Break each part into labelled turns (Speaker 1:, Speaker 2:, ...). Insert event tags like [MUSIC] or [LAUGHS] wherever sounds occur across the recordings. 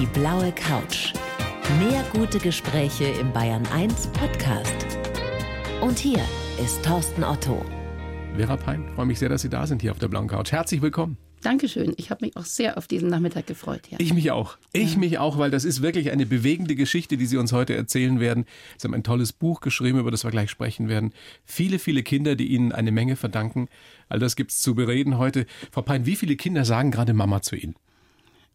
Speaker 1: Die blaue Couch. Mehr gute Gespräche im Bayern 1 Podcast. Und hier ist Thorsten Otto.
Speaker 2: Vera Pein, freue mich sehr, dass Sie da sind hier auf der blauen Couch. Herzlich willkommen.
Speaker 3: Dankeschön. Ich habe mich auch sehr auf diesen Nachmittag gefreut. Ja.
Speaker 2: Ich mich auch. Ich ja. mich auch, weil das ist wirklich eine bewegende Geschichte, die Sie uns heute erzählen werden. Sie haben ein tolles Buch geschrieben, über das wir gleich sprechen werden. Viele, viele Kinder, die Ihnen eine Menge verdanken. All das gibt es zu bereden heute. Frau Pein, wie viele Kinder sagen gerade Mama zu Ihnen?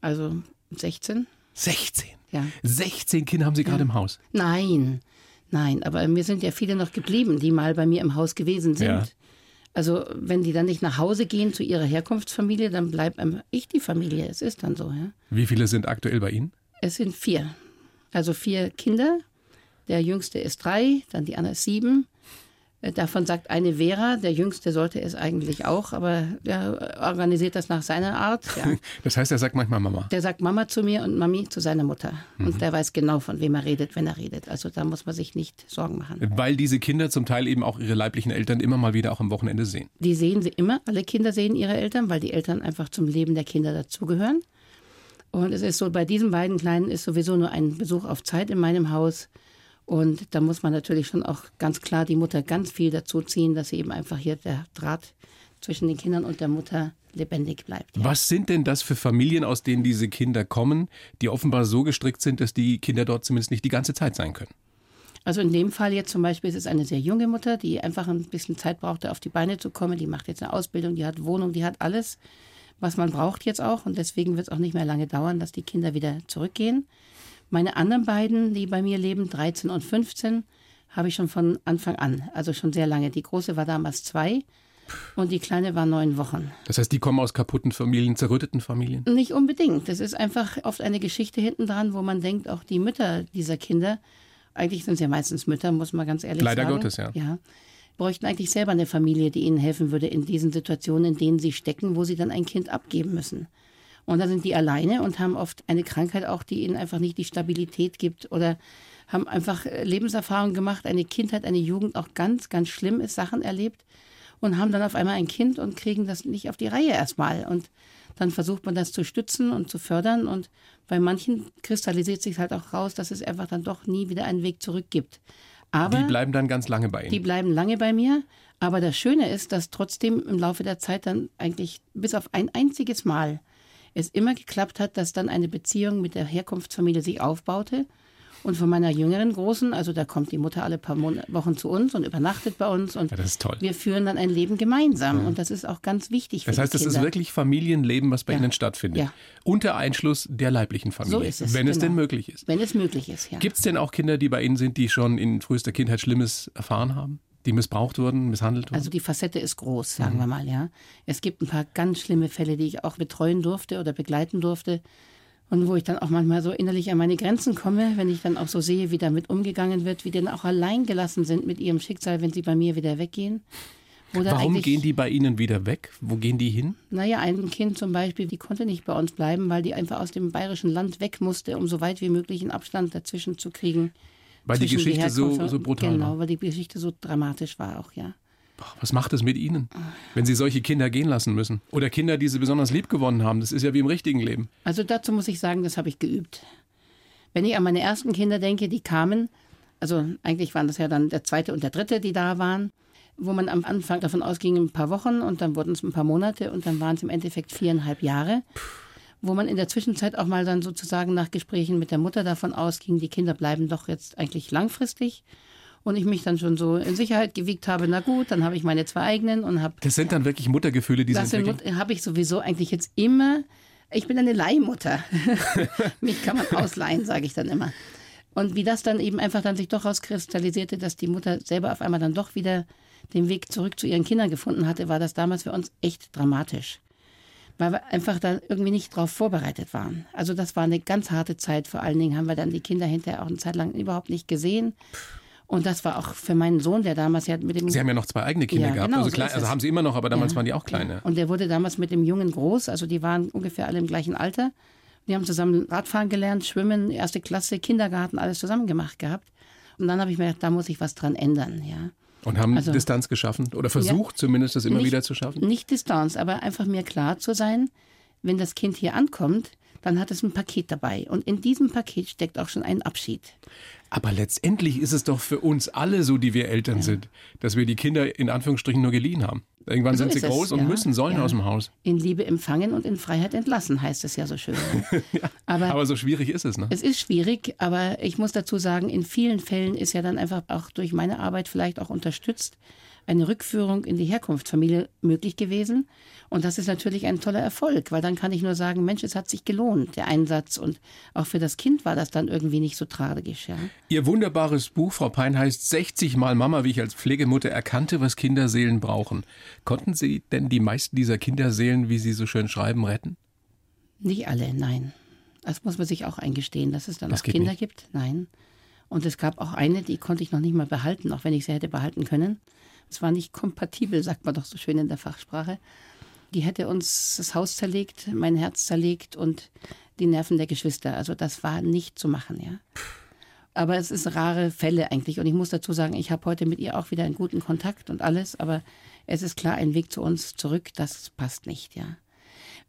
Speaker 3: Also 16.
Speaker 2: 16?
Speaker 3: Ja.
Speaker 2: 16 Kinder haben Sie gerade im Haus?
Speaker 3: Nein, nein. Aber mir sind ja viele noch geblieben, die mal bei mir im Haus gewesen sind. Ja. Also wenn die dann nicht nach Hause gehen zu ihrer Herkunftsfamilie, dann bleibt ich die Familie. Es ist dann so. Ja.
Speaker 2: Wie viele sind aktuell bei Ihnen?
Speaker 3: Es sind vier. Also vier Kinder. Der jüngste ist drei, dann die andere ist sieben. Äh, davon sagt eine Vera, der Jüngste sollte es eigentlich auch, aber der organisiert das nach seiner Art. Ja. [LAUGHS]
Speaker 2: Das heißt, er sagt manchmal Mama.
Speaker 3: Der sagt Mama zu mir und Mami zu seiner Mutter. Mhm. Und der weiß genau, von wem er redet, wenn er redet. Also da muss man sich nicht Sorgen machen.
Speaker 2: Weil diese Kinder zum Teil eben auch ihre leiblichen Eltern immer mal wieder auch am Wochenende sehen.
Speaker 3: Die sehen sie immer. Alle Kinder sehen ihre Eltern, weil die Eltern einfach zum Leben der Kinder dazugehören. Und es ist so, bei diesen beiden Kleinen ist sowieso nur ein Besuch auf Zeit in meinem Haus. Und da muss man natürlich schon auch ganz klar die Mutter ganz viel dazu ziehen, dass sie eben einfach hier der Draht zwischen den Kindern und der Mutter lebendig bleibt.
Speaker 2: Ja. Was sind denn das für Familien, aus denen diese Kinder kommen, die offenbar so gestrickt sind, dass die Kinder dort zumindest nicht die ganze Zeit sein können?
Speaker 3: Also in dem Fall jetzt zum Beispiel ist es eine sehr junge Mutter, die einfach ein bisschen Zeit brauchte, auf die Beine zu kommen. Die macht jetzt eine Ausbildung, die hat Wohnung, die hat alles, was man braucht jetzt auch. Und deswegen wird es auch nicht mehr lange dauern, dass die Kinder wieder zurückgehen. Meine anderen beiden, die bei mir leben, 13 und 15, habe ich schon von Anfang an, also schon sehr lange. Die große war damals zwei und die kleine war neun Wochen.
Speaker 2: Das heißt, die kommen aus kaputten Familien, zerrütteten Familien?
Speaker 3: Nicht unbedingt. Das ist einfach oft eine Geschichte hinten dran, wo man denkt, auch die Mütter dieser Kinder, eigentlich sind es ja meistens Mütter, muss man ganz ehrlich
Speaker 2: Leider
Speaker 3: sagen.
Speaker 2: Leider Gottes, ja.
Speaker 3: Ja bräuchten eigentlich selber eine Familie, die ihnen helfen würde in diesen Situationen, in denen sie stecken, wo sie dann ein Kind abgeben müssen. Und dann sind die alleine und haben oft eine Krankheit auch, die ihnen einfach nicht die Stabilität gibt oder haben einfach äh, Lebenserfahrung gemacht, eine Kindheit, eine Jugend auch ganz, ganz schlimm ist, Sachen erlebt und haben dann auf einmal ein Kind und kriegen das nicht auf die Reihe erstmal. Und dann versucht man das zu stützen und zu fördern. Und bei manchen kristallisiert sich halt auch raus, dass es einfach dann doch nie wieder einen Weg zurück gibt.
Speaker 2: Aber die bleiben dann ganz lange bei Ihnen.
Speaker 3: Die bleiben lange bei mir. Aber das Schöne ist, dass trotzdem im Laufe der Zeit dann eigentlich bis auf ein einziges Mal es immer geklappt hat, dass dann eine Beziehung mit der Herkunftsfamilie sich aufbaute. Und von meiner jüngeren Großen, also da kommt die Mutter alle paar Wochen zu uns und übernachtet bei uns. Und
Speaker 2: ja, das ist toll.
Speaker 3: wir führen dann ein Leben gemeinsam. Ja. Und das ist auch ganz wichtig
Speaker 2: für Das heißt,
Speaker 3: es
Speaker 2: ist wirklich Familienleben, was bei ja. Ihnen stattfindet. Ja. Unter Einschluss der leiblichen Familie.
Speaker 3: So ist es.
Speaker 2: Wenn genau. es denn möglich ist.
Speaker 3: Wenn es möglich ist, ja.
Speaker 2: Gibt es denn auch Kinder, die bei Ihnen sind, die schon in frühester Kindheit Schlimmes erfahren haben? Die missbraucht wurden, misshandelt wurden?
Speaker 3: Also die Facette ist groß, sagen mhm. wir mal, ja. Es gibt ein paar ganz schlimme Fälle, die ich auch betreuen durfte oder begleiten durfte. Und wo ich dann auch manchmal so innerlich an meine Grenzen komme, wenn ich dann auch so sehe, wie damit umgegangen wird, wie die dann auch allein gelassen sind mit ihrem Schicksal, wenn sie bei mir wieder weggehen.
Speaker 2: Warum gehen die bei Ihnen wieder weg? Wo gehen die hin?
Speaker 3: Naja, ein Kind zum Beispiel, die konnte nicht bei uns bleiben, weil die einfach aus dem bayerischen Land weg musste, um so weit wie möglich einen Abstand dazwischen zu kriegen.
Speaker 2: Weil die Geschichte die so, so brutal
Speaker 3: genau,
Speaker 2: war.
Speaker 3: Genau, weil die Geschichte so dramatisch war auch, ja.
Speaker 2: Was macht es mit Ihnen, wenn Sie solche Kinder gehen lassen müssen? Oder Kinder, die Sie besonders lieb gewonnen haben? Das ist ja wie im richtigen Leben.
Speaker 3: Also dazu muss ich sagen, das habe ich geübt. Wenn ich an meine ersten Kinder denke, die kamen, also eigentlich waren das ja dann der zweite und der dritte, die da waren, wo man am Anfang davon ausging, ein paar Wochen und dann wurden es ein paar Monate und dann waren es im Endeffekt viereinhalb Jahre. Puh wo man in der Zwischenzeit auch mal dann sozusagen nach Gesprächen mit der Mutter davon ausging, die Kinder bleiben doch jetzt eigentlich langfristig. Und ich mich dann schon so in Sicherheit gewiegt habe, na gut, dann habe ich meine zwei eigenen und habe.
Speaker 2: Das sind dann wirklich Muttergefühle, die
Speaker 3: das sind. Das habe ich sowieso eigentlich jetzt immer. Ich bin eine Leihmutter. [LAUGHS] Mich kann man ausleihen, sage ich dann immer. Und wie das dann eben einfach dann sich doch rauskristallisierte, dass die Mutter selber auf einmal dann doch wieder den Weg zurück zu ihren Kindern gefunden hatte, war das damals für uns echt dramatisch weil wir einfach da irgendwie nicht drauf vorbereitet waren. Also das war eine ganz harte Zeit. Vor allen Dingen haben wir dann die Kinder hinterher auch eine Zeit lang überhaupt nicht gesehen. Und das war auch für meinen Sohn, der damals ja mit dem.
Speaker 2: Sie haben ja noch zwei eigene Kinder ja, gehabt. Genau, also, klein, also haben Sie immer noch, aber damals ja, waren die auch kleine. Ja.
Speaker 3: Und der wurde damals mit dem Jungen groß. Also die waren ungefähr alle im gleichen Alter. Die haben zusammen Radfahren gelernt, Schwimmen, erste Klasse, Kindergarten, alles zusammen gemacht gehabt. Und dann habe ich mir gedacht, da muss ich was dran ändern, ja.
Speaker 2: Und haben also, Distanz geschaffen oder versucht ja, zumindest, das immer
Speaker 3: nicht,
Speaker 2: wieder zu schaffen?
Speaker 3: Nicht Distanz, aber einfach mir klar zu sein, wenn das Kind hier ankommt, dann hat es ein Paket dabei. Und in diesem Paket steckt auch schon ein Abschied.
Speaker 2: Aber letztendlich ist es doch für uns alle so, die wir Eltern ja. sind, dass wir die Kinder in Anführungsstrichen nur geliehen haben. Irgendwann so sind sie groß es, und ja, müssen, sollen ja. aus dem Haus.
Speaker 3: In Liebe empfangen und in Freiheit entlassen, heißt es ja so schön. [LAUGHS]
Speaker 2: ja, aber, aber, so schwierig ist es, ne?
Speaker 3: Es ist schwierig, aber ich muss dazu sagen, in vielen Fällen ist ja dann einfach auch durch meine Arbeit vielleicht auch unterstützt, eine Rückführung in die Herkunftsfamilie möglich gewesen. Und das ist natürlich ein toller Erfolg, weil dann kann ich nur sagen, Mensch, es hat sich gelohnt, der Einsatz. Und auch für das Kind war das dann irgendwie nicht so tragisch. Ja.
Speaker 2: Ihr wunderbares Buch, Frau Pein, heißt 60 Mal Mama, wie ich als Pflegemutter erkannte, was Kinderseelen brauchen. Konnten Sie denn die meisten dieser Kinderseelen, wie Sie so schön schreiben, retten?
Speaker 3: Nicht alle, nein. Das muss man sich auch eingestehen, dass es dann das auch Kinder nicht. gibt. Nein. Und es gab auch eine, die konnte ich noch nicht mal behalten, auch wenn ich sie hätte behalten können. Es war nicht kompatibel, sagt man doch so schön in der Fachsprache. Die hätte uns das Haus zerlegt, mein Herz zerlegt und die Nerven der Geschwister. Also das war nicht zu machen, ja. Aber es ist rare Fälle eigentlich. Und ich muss dazu sagen, ich habe heute mit ihr auch wieder einen guten Kontakt und alles. Aber es ist klar, ein Weg zu uns zurück, das passt nicht, ja.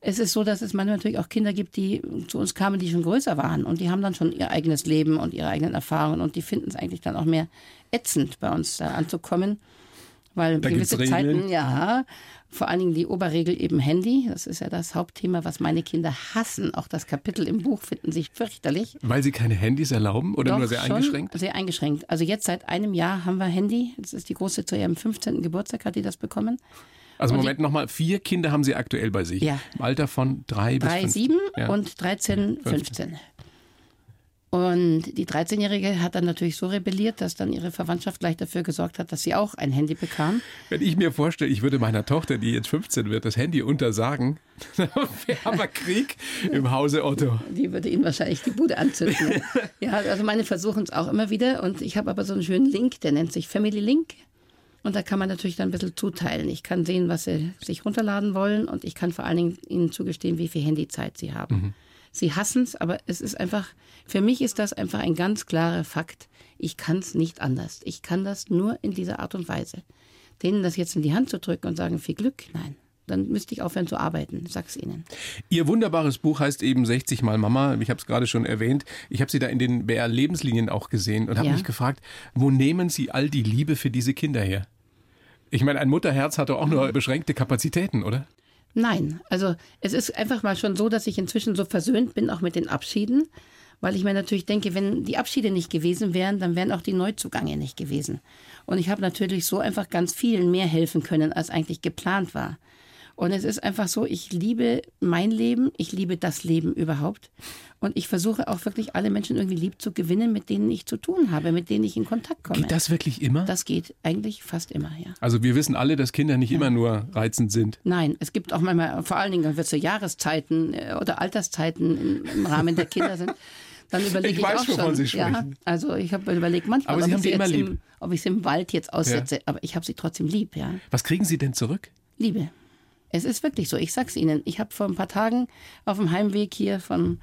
Speaker 3: Es ist so, dass es manchmal natürlich auch Kinder gibt, die zu uns kamen, die schon größer waren und die haben dann schon ihr eigenes Leben und ihre eigenen Erfahrungen und die finden es eigentlich dann auch mehr ätzend, bei uns da anzukommen. Weil da gewisse Zeiten, ja, vor allen Dingen die Oberregel eben Handy. Das ist ja das Hauptthema, was meine Kinder hassen. Auch das Kapitel im Buch finden sie fürchterlich.
Speaker 2: Weil sie keine Handys erlauben oder Doch, nur sehr eingeschränkt?
Speaker 3: Sehr eingeschränkt. Also jetzt seit einem Jahr haben wir Handy. Das ist die große zu ihrem 15. Geburtstag, hat die das bekommen.
Speaker 2: Also und Moment nochmal, vier Kinder haben Sie aktuell bei sich. Ja. Im Alter von drei,
Speaker 3: drei bis fünf. sieben ja. und 13, 15. 15. Und die 13-Jährige hat dann natürlich so rebelliert, dass dann ihre Verwandtschaft gleich dafür gesorgt hat, dass sie auch ein Handy bekam.
Speaker 2: Wenn ich mir vorstelle, ich würde meiner Tochter, die jetzt 15 wird, das Handy untersagen, [LAUGHS] dann wäre aber Krieg im Hause Otto.
Speaker 3: Die würde ihnen wahrscheinlich die Bude anzünden. [LAUGHS] ja, also meine versuchen es auch immer wieder. Und ich habe aber so einen schönen Link, der nennt sich Family Link. Und da kann man natürlich dann ein bisschen zuteilen. Ich kann sehen, was sie sich runterladen wollen und ich kann vor allen Dingen ihnen zugestehen, wie viel Handyzeit sie haben. Mhm. Sie hassen es, aber es ist einfach, für mich ist das einfach ein ganz klarer Fakt. Ich kann es nicht anders. Ich kann das nur in dieser Art und Weise. Denen das jetzt in die Hand zu drücken und sagen, viel Glück, nein. Dann müsste ich aufhören zu arbeiten, sag's Ihnen.
Speaker 2: Ihr wunderbares Buch heißt eben 60 Mal Mama. Ich habe es gerade schon erwähnt. Ich habe Sie da in den BR Lebenslinien auch gesehen und habe ja. mich gefragt, wo nehmen Sie all die Liebe für diese Kinder her? Ich meine, ein Mutterherz hat doch auch nur beschränkte Kapazitäten, oder?
Speaker 3: Nein, also es ist einfach mal schon so, dass ich inzwischen so versöhnt bin, auch mit den Abschieden, weil ich mir natürlich denke, wenn die Abschiede nicht gewesen wären, dann wären auch die Neuzugänge nicht gewesen. Und ich habe natürlich so einfach ganz vielen mehr helfen können, als eigentlich geplant war. Und es ist einfach so, ich liebe mein Leben, ich liebe das Leben überhaupt. Und ich versuche auch wirklich alle Menschen irgendwie lieb zu gewinnen, mit denen ich zu tun habe, mit denen ich in Kontakt komme.
Speaker 2: Geht das wirklich immer?
Speaker 3: Das geht eigentlich fast immer, ja.
Speaker 2: Also wir wissen alle, dass Kinder nicht ja. immer nur reizend sind.
Speaker 3: Nein, es gibt auch manchmal, vor allen Dingen, wenn wir zu Jahreszeiten äh, oder Alterszeiten im Rahmen der Kinder sind. Dann [LAUGHS] überlege ich, ich weiß, auch schon. Sie sprechen. Ja, also ich habe überlegt manchmal,
Speaker 2: aber Sie haben sie immer lieb.
Speaker 3: Im, ob ich sie im Wald jetzt aussetze, ja. aber ich habe sie trotzdem lieb, ja.
Speaker 2: Was kriegen Sie denn zurück?
Speaker 3: Liebe. Es ist wirklich so. Ich sag's Ihnen. Ich habe vor ein paar Tagen auf dem Heimweg hier vom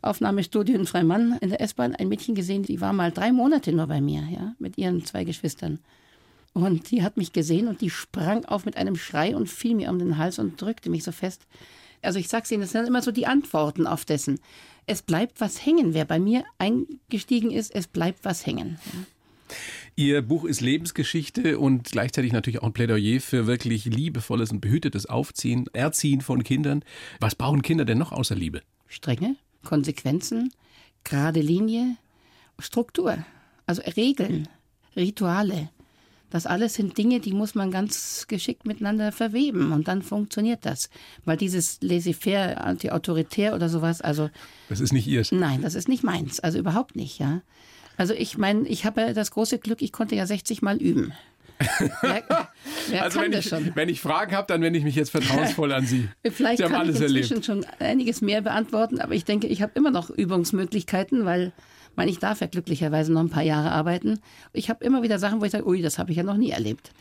Speaker 3: Aufnahmestudio in Freimann in der S-Bahn ein Mädchen gesehen, die war mal drei Monate nur bei mir, ja, mit ihren zwei Geschwistern. Und die hat mich gesehen und die sprang auf mit einem Schrei und fiel mir um den Hals und drückte mich so fest. Also ich sag's Ihnen, das sind immer so die Antworten auf dessen. Es bleibt was hängen. Wer bei mir eingestiegen ist, es bleibt was hängen. Ja.
Speaker 2: Ihr Buch ist Lebensgeschichte und gleichzeitig natürlich auch ein Plädoyer für wirklich liebevolles und behütetes Aufziehen, Erziehen von Kindern. Was brauchen Kinder denn noch außer Liebe?
Speaker 3: Strenge, Konsequenzen, gerade Linie, Struktur, also Regeln, Rituale. Das alles sind Dinge, die muss man ganz geschickt miteinander verweben und dann funktioniert das. Weil dieses laissez-faire, anti-autoritär oder sowas, also.
Speaker 2: Das ist nicht ihrs.
Speaker 3: Nein, das ist nicht meins, also überhaupt nicht, ja. Also ich meine, ich habe ja das große Glück, ich konnte ja 60 Mal üben.
Speaker 2: Wer, [LAUGHS] wer also wenn ich, wenn ich, Fragen habe, dann wende ich mich jetzt vertrauensvoll an Sie. [LAUGHS]
Speaker 3: Vielleicht
Speaker 2: Sie
Speaker 3: haben kann alles ich inzwischen erlebt. schon einiges mehr beantworten, aber ich denke, ich habe immer noch Übungsmöglichkeiten, weil meine, ich darf ja glücklicherweise noch ein paar Jahre arbeiten. Ich habe immer wieder Sachen, wo ich sage, ui, das habe ich ja noch nie erlebt.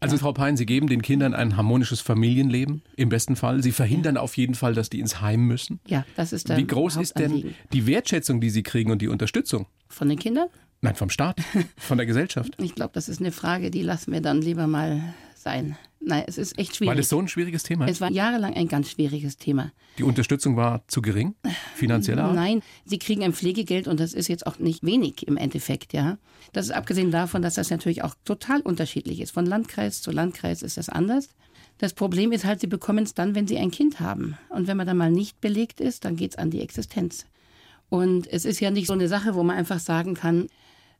Speaker 2: Also Frau Pein, Sie geben den Kindern ein harmonisches Familienleben im besten Fall. Sie verhindern ja. auf jeden Fall, dass die ins Heim müssen.
Speaker 3: Ja, das ist der
Speaker 2: Wie groß ist denn die Wertschätzung, die Sie kriegen und die Unterstützung?
Speaker 3: Von den Kindern?
Speaker 2: Nein, vom Staat, von der [LAUGHS] Gesellschaft.
Speaker 3: Ich glaube, das ist eine Frage, die lassen wir dann lieber mal sein. Nein, es ist echt schwierig.
Speaker 2: War das so ein schwieriges Thema?
Speaker 3: Es war jahrelang ein ganz schwieriges Thema.
Speaker 2: Die Unterstützung war zu gering, finanzieller Art?
Speaker 3: Nein, sie kriegen ein Pflegegeld und das ist jetzt auch nicht wenig im Endeffekt, ja. Das ist abgesehen davon, dass das natürlich auch total unterschiedlich ist. Von Landkreis zu Landkreis ist das anders. Das Problem ist halt, sie bekommen es dann, wenn sie ein Kind haben. Und wenn man dann mal nicht belegt ist, dann geht es an die Existenz. Und es ist ja nicht so eine Sache, wo man einfach sagen kann,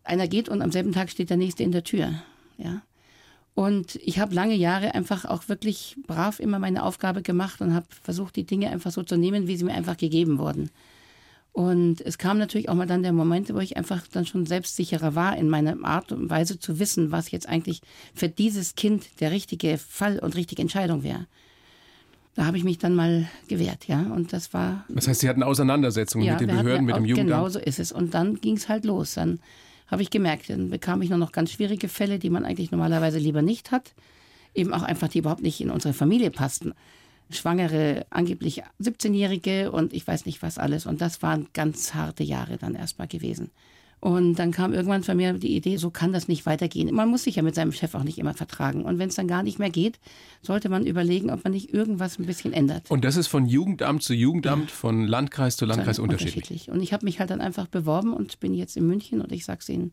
Speaker 3: einer geht und am selben Tag steht der nächste in der Tür. Ja. Und ich habe lange Jahre einfach auch wirklich brav immer meine Aufgabe gemacht und habe versucht, die Dinge einfach so zu nehmen, wie sie mir einfach gegeben wurden. Und es kam natürlich auch mal dann der Moment, wo ich einfach dann schon selbstsicherer war in meiner Art und Weise zu wissen, was jetzt eigentlich für dieses Kind der richtige Fall und richtige Entscheidung wäre. Da habe ich mich dann mal gewehrt, ja. Und das war.
Speaker 2: Das heißt, Sie hatten Auseinandersetzungen
Speaker 3: ja,
Speaker 2: mit den
Speaker 3: hatten
Speaker 2: Behörden,
Speaker 3: ja
Speaker 2: mit dem Jugendamt?
Speaker 3: Genau so ist es. Und dann ging es halt los. Dann habe ich gemerkt, dann bekam ich nur noch ganz schwierige Fälle, die man eigentlich normalerweise lieber nicht hat. Eben auch einfach, die überhaupt nicht in unsere Familie passten. Schwangere, angeblich 17-Jährige und ich weiß nicht was alles. Und das waren ganz harte Jahre dann erstmal gewesen. Und dann kam irgendwann von mir die Idee, so kann das nicht weitergehen. Man muss sich ja mit seinem Chef auch nicht immer vertragen. Und wenn es dann gar nicht mehr geht, sollte man überlegen, ob man nicht irgendwas ein bisschen ändert.
Speaker 2: Und das ist von Jugendamt zu Jugendamt, von Landkreis zu Landkreis unterschiedlich.
Speaker 3: Und ich habe mich halt dann einfach beworben und bin jetzt in München und ich sag's Ihnen,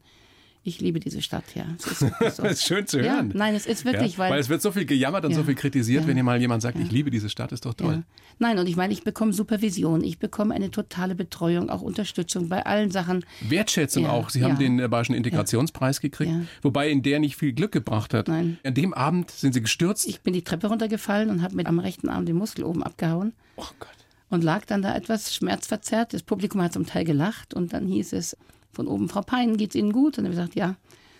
Speaker 3: ich liebe diese Stadt, ja. Es ist [LAUGHS] so.
Speaker 2: Das ist schön zu
Speaker 3: ja,
Speaker 2: hören.
Speaker 3: nein, es ist wirklich,
Speaker 2: ja,
Speaker 3: weil,
Speaker 2: weil es wird so viel gejammert und
Speaker 3: Ja.
Speaker 2: so viel kritisiert,
Speaker 3: Ja.
Speaker 2: wenn hier mal jemand sagt, ich liebe diese Stadt, ist doch toll.
Speaker 3: ja. Nein, und ich meine, ich bekomme Supervision, ich bekomme eine totale Betreuung, auch Unterstützung bei allen Sachen.
Speaker 2: Wertschätzung
Speaker 3: Ja,
Speaker 2: auch. Sie haben
Speaker 3: ja.
Speaker 2: den äh, Bayerischen Integrationspreis gekriegt,
Speaker 3: Ja.
Speaker 2: wobei in der nicht viel Glück gebracht hat.
Speaker 3: Nein.
Speaker 2: An dem Abend sind Sie gestürzt.
Speaker 3: Ich bin die Treppe runtergefallen und habe mit am rechten Arm den Muskel oben abgehauen
Speaker 2: oh Gott.
Speaker 3: und lag dann da etwas schmerzverzerrt. Das Publikum hat zum Teil gelacht und dann hieß es von oben, Frau Pein, geht's Ihnen gut? Und dann habe ich gesagt, ja,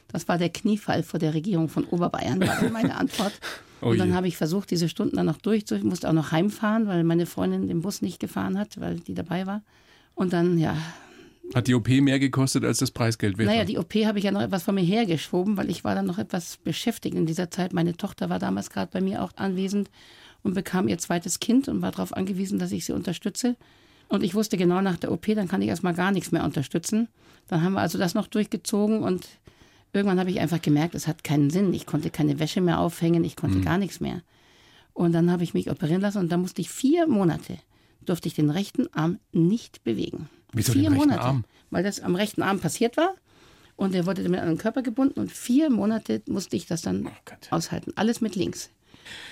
Speaker 3: das war der Kniefall vor der Regierung von Oberbayern, war meine Antwort. [LAUGHS]
Speaker 2: Oh
Speaker 3: und dann habe ich versucht, diese Stunden dann noch durchzu. Ich musste auch noch heimfahren, weil meine Freundin den Bus nicht gefahren hat, weil die dabei war. Und dann, ja,
Speaker 2: Hat die OP mehr gekostet als das Preisgeld wert?
Speaker 3: naja, die OP habe ich ja noch etwas von mir hergeschoben, weil ich war dann noch etwas beschäftigt in dieser Zeit. Meine Tochter war damals gerade bei mir auch anwesend und bekam ihr zweites Kind und war darauf angewiesen, dass ich sie unterstütze. Und ich wusste genau nach der OP, dann kann ich erstmal gar nichts mehr unterstützen. Dann haben wir also das noch durchgezogen und irgendwann habe ich einfach gemerkt, es hat keinen Sinn. Ich konnte keine Wäsche mehr aufhängen, ich
Speaker 2: Mhm.
Speaker 3: konnte gar nichts mehr. Und dann habe ich mich operieren lassen und da musste ich vier Monate, durfte ich den rechten Arm nicht bewegen.
Speaker 2: Wieso
Speaker 3: vier
Speaker 2: den rechten
Speaker 3: Monate,
Speaker 2: Arm?
Speaker 3: weil das am rechten Arm passiert war und der wurde mit einem Körper gebunden und vier Monate musste ich das dann
Speaker 2: Oh
Speaker 3: aushalten. Alles mit links.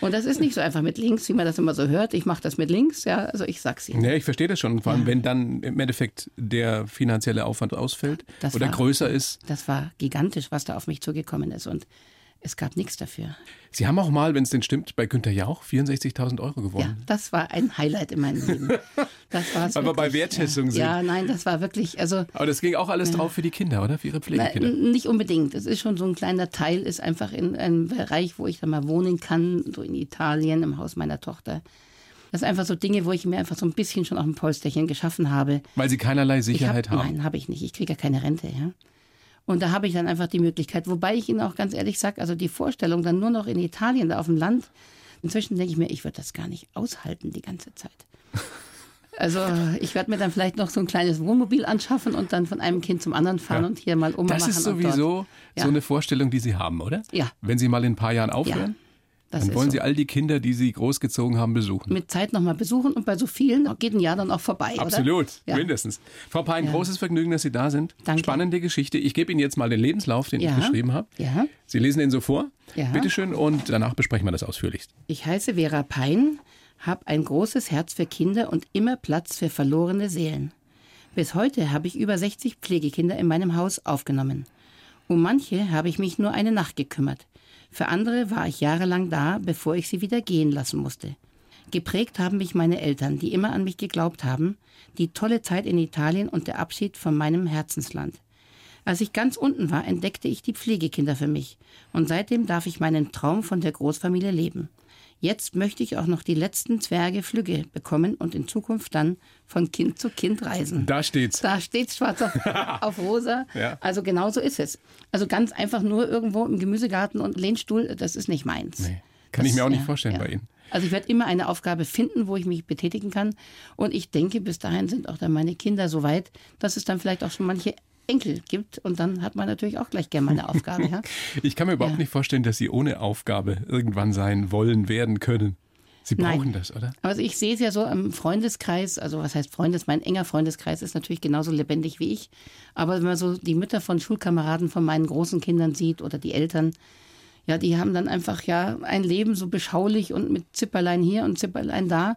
Speaker 3: Und das ist nicht so einfach mit links, wie man das immer so hört. Ich mache das mit links, ja, also ich sag's Ihnen.
Speaker 2: Nee, ich verstehe das schon. Vor allem, wenn dann im Endeffekt der finanzielle Aufwand ausfällt
Speaker 3: Das
Speaker 2: oder
Speaker 3: war-
Speaker 2: größer ist.
Speaker 3: Das war gigantisch, was da auf mich zugekommen ist und es gab nichts dafür.
Speaker 2: Sie haben auch mal, wenn es denn stimmt, bei Günter Jauch 64.000 Euro
Speaker 3: Ja,
Speaker 2: gewonnen.
Speaker 3: das war ein Highlight in meinem Leben. Das war's
Speaker 2: Weil [LAUGHS] wir bei Wertschätzung
Speaker 3: ja.
Speaker 2: sind.
Speaker 3: Ja, nein, das war wirklich, also
Speaker 2: Aber das ging auch alles drauf für die Kinder, oder? Für ihre
Speaker 3: Na,
Speaker 2: Pflegekinder.
Speaker 3: n- nicht unbedingt. Es ist schon so ein kleiner Teil, ist einfach in einem Bereich, wo ich dann mal wohnen kann, so in Italien, im Haus meiner Tochter. Das sind einfach so Dinge, wo ich mir einfach so ein bisschen schon auf ein Polsterchen geschaffen habe.
Speaker 2: Weil sie keinerlei
Speaker 3: Ich
Speaker 2: Sicherheit
Speaker 3: hab,
Speaker 2: haben.
Speaker 3: Nein, habe ich nicht. Ich kriege ja keine Rente. Ja? Und da habe ich dann einfach die Möglichkeit, wobei ich Ihnen auch ganz ehrlich sage, also die Vorstellung dann nur noch in Italien, da auf dem Land, inzwischen denke ich mir, ich würde das gar nicht aushalten die ganze Zeit. [LAUGHS] Also ich werde mir dann vielleicht noch so ein kleines Wohnmobil anschaffen und dann von einem Kind zum anderen fahren
Speaker 2: Ja.
Speaker 3: und hier mal Oma
Speaker 2: Das ist sowieso
Speaker 3: Ja.
Speaker 2: so eine Vorstellung, die Sie haben, oder?
Speaker 3: Ja.
Speaker 2: Wenn Sie mal in ein paar Jahren aufhören,
Speaker 3: Das
Speaker 2: dann wollen
Speaker 3: so.
Speaker 2: Sie all die Kinder, die Sie großgezogen haben, besuchen.
Speaker 3: mit Zeit nochmal besuchen und bei so vielen geht ein Jahr dann auch vorbei,
Speaker 2: Absolut?
Speaker 3: Ja.
Speaker 2: mindestens. Frau Pein,
Speaker 3: Ja.
Speaker 2: großes Vergnügen, dass Sie da sind.
Speaker 3: Danke.
Speaker 2: Spannende Geschichte. Ich gebe Ihnen jetzt mal den Lebenslauf, den
Speaker 3: Ja.
Speaker 2: ich geschrieben habe.
Speaker 3: Ja.
Speaker 2: Sie lesen den so vor.
Speaker 3: Ja.
Speaker 2: Bitteschön und danach besprechen wir das ausführlichst.
Speaker 3: Ich heiße Vera Pein, habe ein großes Herz für Kinder und immer Platz für verlorene Seelen. Bis heute habe ich über 60 Pflegekinder in meinem Haus aufgenommen. Um manche habe ich mich nur eine Nacht gekümmert. Für andere war ich jahrelang da, bevor ich sie wieder gehen lassen musste. Geprägt haben mich meine Eltern, die immer an mich geglaubt haben, die tolle Zeit in Italien und der Abschied von meinem Herzensland. Als ich ganz unten war, entdeckte ich die Pflegekinder für mich. Und seitdem darf ich meinen Traum von der Großfamilie leben. Jetzt möchte ich auch noch die letzten Zwerge Flügge bekommen und in Zukunft dann von Kind zu Kind reisen.
Speaker 2: Da steht's.
Speaker 3: Da steht schwarz auf, [LAUGHS] auf rosa.
Speaker 2: Ja.
Speaker 3: Also genau so ist es. Also ganz einfach nur irgendwo im Gemüsegarten und Lehnstuhl, das ist nicht meins.
Speaker 2: Nee, kann
Speaker 3: Das-
Speaker 2: ich mir auch nicht
Speaker 3: ja,
Speaker 2: vorstellen
Speaker 3: ja.
Speaker 2: bei Ihnen.
Speaker 3: Also ich werde immer eine Aufgabe finden, wo ich mich betätigen kann. Und ich denke, bis dahin sind auch dann meine Kinder so weit, dass es dann vielleicht auch schon manche Enkel gibt. Und dann hat man natürlich auch gleich gerne mal eine Aufgabe. Ja? [LAUGHS]
Speaker 2: ich kann mir überhaupt
Speaker 3: Ja.
Speaker 2: nicht vorstellen, dass Sie ohne Aufgabe irgendwann sein wollen, werden können. Sie
Speaker 3: Nein.
Speaker 2: brauchen das, oder?
Speaker 3: Also ich sehe es ja so im Freundeskreis, also was heißt Freundes, mein enger Freundeskreis ist natürlich genauso lebendig wie ich. Aber wenn man so die Mütter von Schulkameraden von meinen großen Kindern sieht oder die Eltern, ja, die haben dann einfach ja ein Leben so beschaulich und mit Zipperlein hier und Zipperlein da.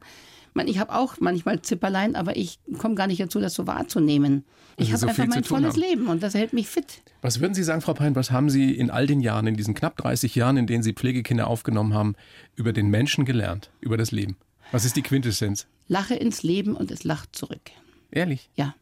Speaker 3: Ich, meine, ich habe auch manchmal Zipperlein, aber ich komme gar nicht dazu, das so wahrzunehmen. Ich habe
Speaker 2: so
Speaker 3: einfach mein volles
Speaker 2: haben.
Speaker 3: Leben und das hält mich fit.
Speaker 2: Was würden Sie sagen, Frau Pein, was haben Sie in all den Jahren, in diesen knapp 30 Jahren, in denen Sie Pflegekinder aufgenommen haben, über den Menschen gelernt, über das Leben? Was ist die Quintessenz?
Speaker 3: Lache ins Leben und es lacht zurück.
Speaker 2: Ehrlich,
Speaker 3: Ja,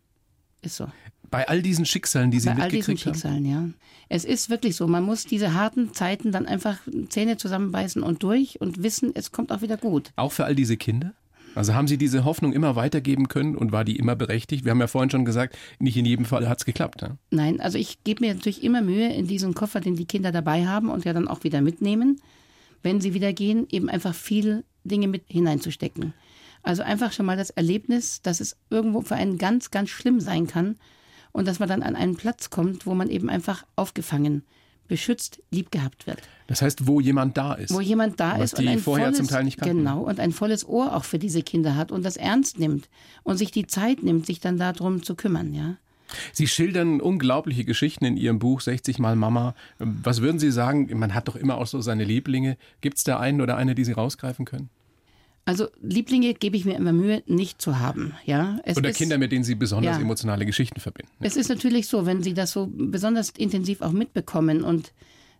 Speaker 3: ist so.
Speaker 2: bei all diesen Schicksalen, die Sie
Speaker 3: Bei all diesen
Speaker 2: mitgekriegt haben?
Speaker 3: Schicksalen, ja. Es ist wirklich so, man muss diese harten Zeiten dann einfach Zähne zusammenbeißen und durch und wissen, es kommt auch wieder gut.
Speaker 2: Auch für all diese Kinder? Also haben Sie diese Hoffnung immer weitergeben können und war die immer berechtigt? Wir haben ja vorhin schon gesagt, nicht in jedem Fall hat es geklappt. Ne?
Speaker 3: Nein, also ich gebe mir natürlich immer Mühe, in diesen Koffer, den die Kinder dabei haben und ja dann auch wieder mitnehmen, wenn sie wieder gehen, eben einfach viel Dinge mit hineinzustecken. Also einfach schon mal das Erlebnis, dass es irgendwo für einen ganz, ganz schlimm sein kann und dass man dann an einen Platz kommt, wo man eben einfach aufgefangen, beschützt, lieb gehabt wird.
Speaker 2: Das heißt, wo jemand da ist.
Speaker 3: wo jemand da
Speaker 2: Was
Speaker 3: ist
Speaker 2: die
Speaker 3: und ein
Speaker 2: vorher
Speaker 3: volles,
Speaker 2: zum Teil nicht kannten.
Speaker 3: genau und ein volles Ohr auch für diese Kinder hat und das ernst nimmt und sich die Zeit nimmt, sich dann darum zu kümmern, ja.
Speaker 2: Sie schildern unglaubliche Geschichten in Ihrem Buch 60 Mal Mama. Was würden Sie sagen? Man hat doch immer auch so seine Lieblinge. Gibt es da einen oder eine, die Sie rausgreifen können?
Speaker 3: Also Lieblinge gebe ich mir immer Mühe, nicht zu haben, ja. Es
Speaker 2: Oder
Speaker 3: ist,
Speaker 2: Kinder, mit denen Sie besonders
Speaker 3: Ja.
Speaker 2: emotionale Geschichten verbinden?
Speaker 3: Es ist natürlich so, wenn Sie das so besonders intensiv auch mitbekommen und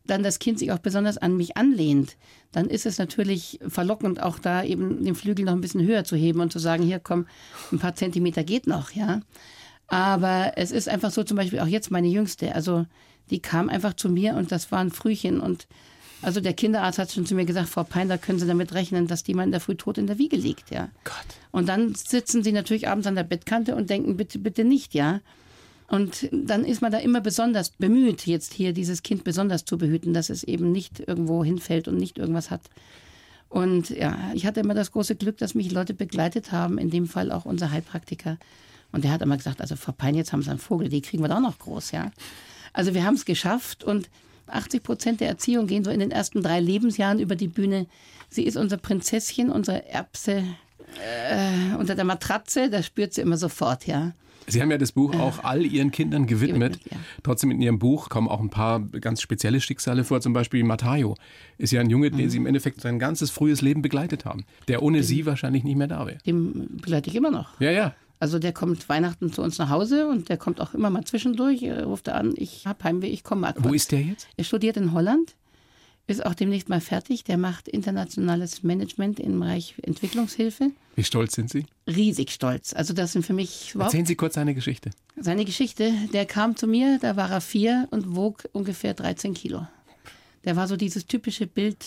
Speaker 3: dann das Kind sich auch besonders an mich anlehnt, dann ist es natürlich verlockend, auch da eben den Flügel noch ein bisschen höher zu heben und zu sagen, hier komm, ein paar Zentimeter geht noch, ja. Aber es ist einfach so, zum Beispiel auch jetzt meine Jüngste, also die kam einfach zu mir und das war ein Frühchen und also der Kinderarzt hat schon zu mir gesagt, Frau Pein, da können Sie damit rechnen, dass die mal in der Früh tot in der Wiege liegt, ja.
Speaker 2: Gott.
Speaker 3: Und dann sitzen sie natürlich abends an der Bettkante und denken, bitte, bitte nicht, ja. Und dann ist man da immer besonders bemüht, jetzt hier dieses Kind besonders zu behüten, dass es eben nicht irgendwo hinfällt und nicht irgendwas hat. Und ja, ich hatte immer das große Glück, dass mich Leute begleitet haben, in dem Fall auch unser Heilpraktiker. Und der hat immer gesagt, also Frau Pein, jetzt haben sie einen Vogel, die kriegen wir doch noch groß, ja. Also wir haben es geschafft und 80 Prozent der Erziehung gehen so in den ersten drei Lebensjahren über die Bühne. Sie ist unser Prinzesschen, unsere Erbse äh, unter der Matratze, das spürt sie immer sofort, ja.
Speaker 2: Sie haben ja das Buch auch all Ihren Kindern gewidmet.
Speaker 3: Gewidmet, ja.
Speaker 2: Trotzdem in Ihrem Buch kommen auch ein paar ganz spezielle Schicksale vor. Zum Beispiel Matteo ist ja ein Junge,
Speaker 3: Mhm.
Speaker 2: den Sie im Endeffekt sein ganzes frühes Leben begleitet haben. Der ohne Sie wahrscheinlich nicht mehr da wäre.
Speaker 3: Dem begleite ich immer noch.
Speaker 2: Ja, ja.
Speaker 3: Also der kommt Weihnachten zu uns nach Hause und der kommt auch immer mal zwischendurch, äh, ruft er an, ich hab Heimweh, ich komme mal.
Speaker 2: Wo
Speaker 3: kurz.
Speaker 2: ist der jetzt?
Speaker 3: Er studiert in Holland, ist auch demnächst mal fertig. Der macht internationales Management im Bereich Entwicklungshilfe.
Speaker 2: Wie stolz sind Sie?
Speaker 3: Riesig stolz. Also das sind für mich überhaupt
Speaker 2: Erzählen Sie kurz seine Geschichte.
Speaker 3: seine Geschichte. Der kam zu mir, da war er vier und wog ungefähr 13 Kilo. Der war so dieses typische Bild,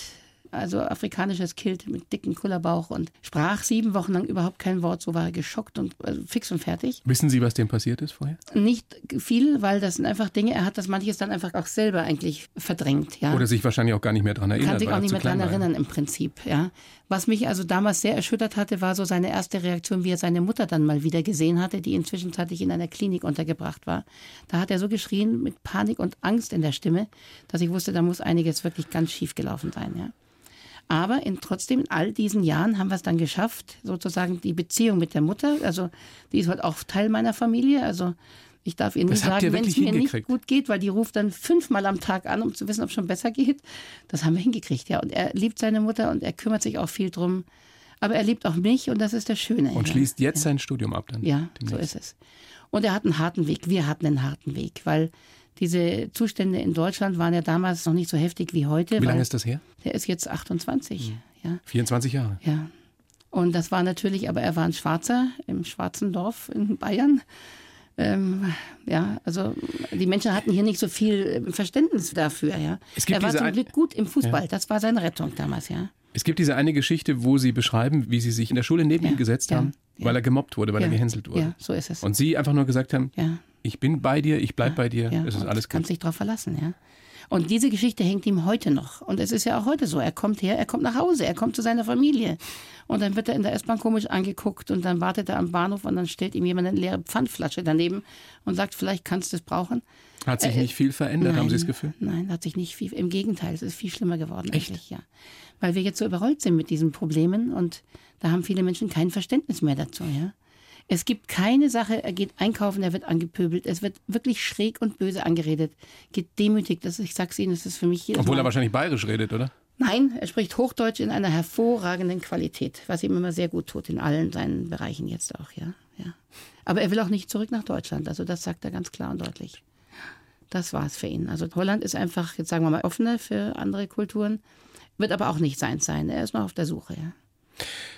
Speaker 3: also afrikanisches Kind mit dicken Kullerbauch und sprach sieben Wochen lang überhaupt kein Wort. So war er geschockt und also fix und fertig.
Speaker 2: Wissen Sie, was dem passiert ist vorher?
Speaker 3: Nicht viel, weil das sind einfach Dinge, er hat das manches dann einfach auch selber eigentlich verdrängt. Ja.
Speaker 2: Oder sich wahrscheinlich auch gar nicht mehr daran erinnert.
Speaker 3: Kann sich auch nicht mehr daran
Speaker 2: war.
Speaker 3: erinnern im Prinzip. Ja. Was mich also damals sehr erschüttert hatte, war so seine erste Reaktion, wie er seine Mutter dann mal wieder gesehen hatte, die inzwischen in einer Klinik untergebracht war. Da hat er so geschrien mit Panik und Angst in der Stimme, dass ich wusste, da muss einiges wirklich ganz schief gelaufen sein. Ja. Aber in, trotzdem, in all diesen Jahren haben wir es dann geschafft, sozusagen die Beziehung mit der Mutter, also die ist heute auch Teil meiner Familie, also ich darf ihr
Speaker 2: ihr
Speaker 3: sagen, wenn es mir nicht gut geht, weil die ruft dann fünfmal am Tag an, um zu wissen, ob es schon besser geht. Das haben wir hingekriegt, ja. Und er liebt seine Mutter und er kümmert sich auch viel drum. Aber er liebt auch mich und das ist das Schöne.
Speaker 2: Und
Speaker 3: ja.
Speaker 2: schließt jetzt sein Studium ab dann.
Speaker 3: Ja, so
Speaker 2: demnächst.
Speaker 3: ist es. Und er hat einen harten Weg. Wir hatten einen harten Weg, weil diese Zustände in Deutschland waren ja damals noch nicht so heftig wie heute.
Speaker 2: Wie lange ist das her?
Speaker 3: Der ist jetzt 28. Ja,
Speaker 2: 24 Jahre.
Speaker 3: ja. Und das war natürlich, aber er war ein Schwarzer im schwarzen Dorf in Bayern. Ähm, ja, also die Menschen hatten hier nicht so viel äh, Verständnis dafür. Ja.
Speaker 2: Es gibt
Speaker 3: er war zum Glück gut im Fußball. Das war seine Rettung damals, ja.
Speaker 2: Es gibt diese eine Geschichte, wo Sie beschreiben, wie Sie sich in der Schule neben
Speaker 3: Ja,
Speaker 2: ihn gesetzt
Speaker 3: ja,
Speaker 2: haben,
Speaker 3: ja.
Speaker 2: weil er gemobbt wurde, weil
Speaker 3: ja.
Speaker 2: er gehänselt wurde.
Speaker 3: Ja, so ist es.
Speaker 2: Und Sie einfach nur gesagt haben,
Speaker 3: ja.
Speaker 2: Ich bin bei dir, ich bleib bei dir,
Speaker 3: ja.
Speaker 2: es ist alles
Speaker 3: kannst
Speaker 2: gut.
Speaker 3: dich drauf verlassen, ja. Und diese Geschichte hängt ihm heute noch. Und es ist ja auch heute so. Er kommt her, er kommt nach Hause, er kommt zu seiner Familie. Und dann wird er in der S-Bahn komisch angeguckt und dann wartet er am Bahnhof und dann stellt ihm jemand eine leere Pfandflasche daneben und sagt, vielleicht kannst du es brauchen.
Speaker 2: Hat sich äh, nicht viel verändert, nein, haben Sie das Gefühl?
Speaker 3: Nein, hat sich nicht viel. Im Gegenteil, es ist viel schlimmer geworden Echt? eigentlich, ja. Weil wir jetzt so überrollt sind mit diesen Problemen und da haben viele Menschen kein Verständnis mehr dazu, ja. Es gibt keine Sache, er geht einkaufen, er wird angepöbelt, es wird wirklich schräg und böse angeredet, gedemütigt. Das, ich sag's Ihnen, das ist für mich
Speaker 2: hier. Obwohl er wahrscheinlich bayerisch redet, oder?
Speaker 3: Nein, er spricht Hochdeutsch in einer hervorragenden Qualität, was ihm immer sehr gut tut, in allen seinen Bereichen jetzt auch, ja. ja. Aber er will auch nicht zurück nach Deutschland, also das sagt er ganz klar und deutlich. Das war es für ihn. Also Holland ist einfach, jetzt sagen wir mal, offener für andere Kulturen, wird aber auch nicht seins sein. Er ist noch auf der Suche, ja.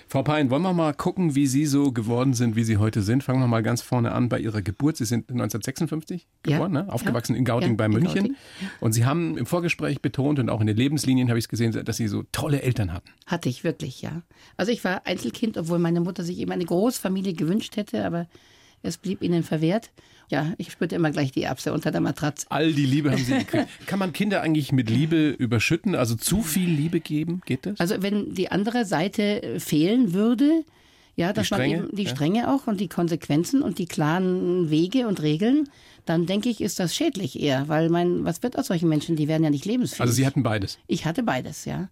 Speaker 2: Frau Pein, wollen wir mal gucken, wie Sie so geworden sind, wie Sie heute sind? Fangen wir mal ganz vorne an bei Ihrer Geburt. Sie sind 1956 geboren, ja, ne? aufgewachsen ja, in Gauting ja, bei München. Gauting, und Sie haben im Vorgespräch betont und auch in den Lebenslinien habe ich es gesehen, dass Sie so tolle Eltern hatten.
Speaker 3: Hatte ich wirklich, ja. Also ich war Einzelkind, obwohl meine Mutter sich eben eine Großfamilie gewünscht hätte, aber es blieb ihnen verwehrt. Ja, ich spürte immer gleich die Erbse unter der Matratze.
Speaker 2: All die Liebe haben Sie [LAUGHS] gekriegt. Kann man Kinder eigentlich mit Liebe überschütten, also zu viel Liebe geben? Geht das?
Speaker 3: Also wenn die andere Seite fehlen würde, ja, dass man eben die ja. Strenge auch und die Konsequenzen und die klaren Wege und Regeln, dann denke ich, ist das schädlich eher, weil mein, was wird aus solchen Menschen? Die werden ja nicht lebensfähig.
Speaker 2: Also Sie hatten beides?
Speaker 3: Ich hatte beides, ja.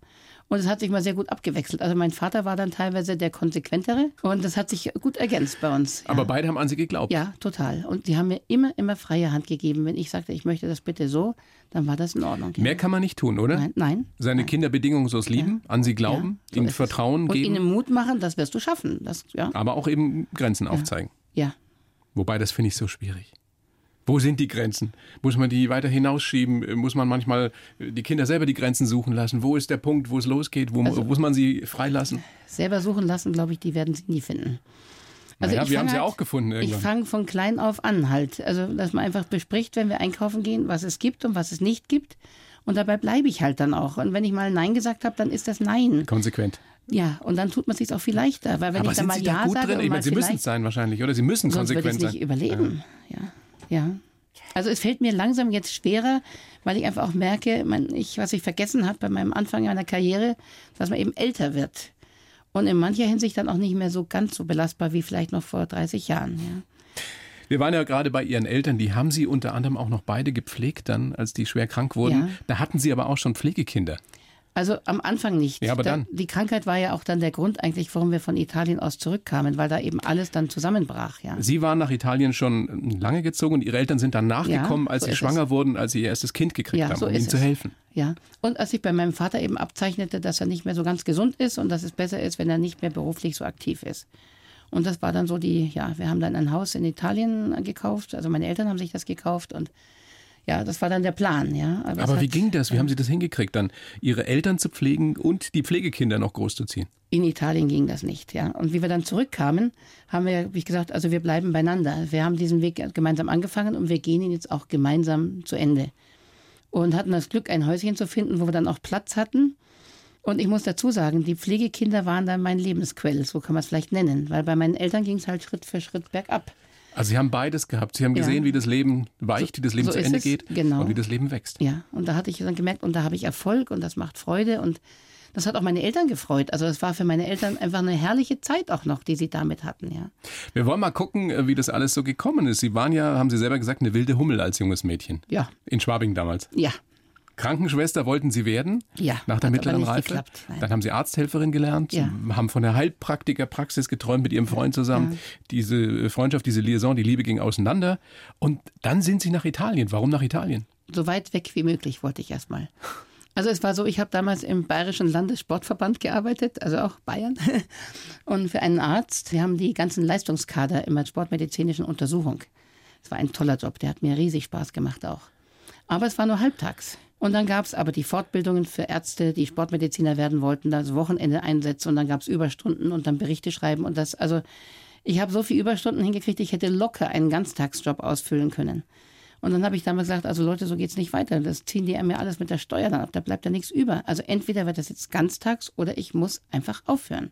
Speaker 3: Und es hat sich mal sehr gut abgewechselt. Also mein Vater war dann teilweise der konsequentere und das hat sich gut ergänzt bei uns.
Speaker 2: Ja. Aber beide haben an sie geglaubt.
Speaker 3: Ja, total. Und die haben mir immer, immer freie Hand gegeben. Wenn ich sagte, ich möchte das bitte so, dann war das in Ordnung.
Speaker 2: Mehr kann man nicht tun, oder?
Speaker 3: Nein. nein
Speaker 2: Seine
Speaker 3: nein.
Speaker 2: Kinder bedingungslos lieben, ja. an sie glauben, ja, so ihnen Vertrauen
Speaker 3: und
Speaker 2: geben.
Speaker 3: Und ihnen Mut machen, das wirst du schaffen. Das, ja.
Speaker 2: Aber auch eben Grenzen aufzeigen.
Speaker 3: Ja.
Speaker 2: Wobei, das finde ich so schwierig. Wo sind die Grenzen? Muss man die weiter hinausschieben? Muss man manchmal die Kinder selber die Grenzen suchen lassen? Wo ist der Punkt, wo es losgeht? Wo also, muss man sie freilassen?
Speaker 3: Selber suchen lassen, glaube ich, die werden sie nie finden.
Speaker 2: Also naja, wir haben halt, sie auch gefunden.
Speaker 3: Irgendwann. Ich fange von klein auf an halt. Also, dass man einfach bespricht, wenn wir einkaufen gehen, was es gibt und was es nicht gibt. Und dabei bleibe ich halt dann auch. Und wenn ich mal Nein gesagt habe, dann ist das Nein.
Speaker 2: Konsequent.
Speaker 3: Ja, und dann tut man sich auch viel leichter. Weil wenn
Speaker 2: Aber
Speaker 3: ich dann mal
Speaker 2: Sie
Speaker 3: Ja
Speaker 2: da gut
Speaker 3: sage.
Speaker 2: Drin? Ich meine, Sie müssen es sein wahrscheinlich, oder? Sie müssen konsequent
Speaker 3: sein. Ich nicht überleben. ja. ja. Ja. Also es fällt mir langsam jetzt schwerer, weil ich einfach auch merke, man, ich, was ich vergessen habe bei meinem Anfang meiner Karriere, dass man eben älter wird. Und in mancher Hinsicht dann auch nicht mehr so ganz so belastbar wie vielleicht noch vor 30 Jahren. Ja.
Speaker 2: Wir waren ja gerade bei Ihren Eltern, die haben Sie unter anderem auch noch beide gepflegt, dann, als die schwer krank wurden. Ja. Da hatten Sie aber auch schon Pflegekinder.
Speaker 3: Also am Anfang nicht.
Speaker 2: Ja, aber dann.
Speaker 3: Die Krankheit war ja auch dann der Grund eigentlich, warum wir von Italien aus zurückkamen, weil da eben alles dann zusammenbrach. Ja.
Speaker 2: Sie waren nach Italien schon lange gezogen und Ihre Eltern sind dann nachgekommen, ja, als so Sie schwanger es. wurden, als Sie Ihr erstes Kind gekriegt ja, haben, so um Ihnen zu helfen.
Speaker 3: Ja, und als sich bei meinem Vater eben abzeichnete, dass er nicht mehr so ganz gesund ist und dass es besser ist, wenn er nicht mehr beruflich so aktiv ist. Und das war dann so die, ja, wir haben dann ein Haus in Italien gekauft, also meine Eltern haben sich das gekauft und ja, das war dann der Plan, ja.
Speaker 2: Aber, Aber wie hat, ging das? Wie haben Sie das hingekriegt, dann Ihre Eltern zu pflegen und die Pflegekinder noch großzuziehen?
Speaker 3: In Italien ging das nicht, ja. Und wie wir dann zurückkamen, haben wir, wie gesagt, also wir bleiben beieinander. Wir haben diesen Weg gemeinsam angefangen und wir gehen ihn jetzt auch gemeinsam zu Ende. Und hatten das Glück, ein Häuschen zu finden, wo wir dann auch Platz hatten. Und ich muss dazu sagen, die Pflegekinder waren dann mein Lebensquell, so kann man es vielleicht nennen. Weil bei meinen Eltern ging es halt Schritt für Schritt bergab.
Speaker 2: Also Sie haben beides gehabt. Sie haben gesehen, ja. wie das Leben weicht, wie das Leben so zu Ende es. geht
Speaker 3: genau.
Speaker 2: und wie das Leben wächst.
Speaker 3: Ja, und da hatte ich dann gemerkt, und da habe ich Erfolg und das macht Freude und das hat auch meine Eltern gefreut. Also das war für meine Eltern einfach eine herrliche Zeit auch noch, die sie damit hatten, ja.
Speaker 2: Wir wollen mal gucken, äh, wie das alles so gekommen ist. Sie waren ja, haben Sie selber gesagt, eine wilde Hummel als junges Mädchen.
Speaker 3: Ja.
Speaker 2: In Schwabing damals.
Speaker 3: Ja,
Speaker 2: Krankenschwester wollten Sie werden?
Speaker 3: Ja.
Speaker 2: Nach der mittleren Reife?
Speaker 3: Geklappt,
Speaker 2: Dann haben Sie Arzthelferin gelernt,
Speaker 3: ja.
Speaker 2: haben von der Heilpraktikerpraxis geträumt mit Ihrem Freund zusammen. Ja. Diese Freundschaft, diese Liaison, die Liebe ging auseinander. Und dann sind Sie nach Italien. Warum nach Italien?
Speaker 3: So weit weg wie möglich wollte ich erstmal. Also es war so, ich habe damals im Bayerischen Landessportverband gearbeitet, also auch Bayern, [LAUGHS] und für einen Arzt. Wir haben die ganzen Leistungskader in der sportmedizinischen Untersuchung. Es war ein toller Job, der hat mir riesig Spaß gemacht auch. Aber es war nur halbtags. Und dann gab es aber die Fortbildungen für Ärzte, die Sportmediziner werden wollten, das Wochenende einsetzen und dann gab es Überstunden und dann Berichte schreiben und das, also ich habe so viele Überstunden hingekriegt, ich hätte locker einen Ganztagsjob ausfüllen können. Und dann habe ich damals gesagt, also Leute, so geht's nicht weiter. Das ziehen die mir alles mit der Steuer dann ab, da bleibt ja nichts über. Also entweder wird das jetzt ganztags oder ich muss einfach aufhören.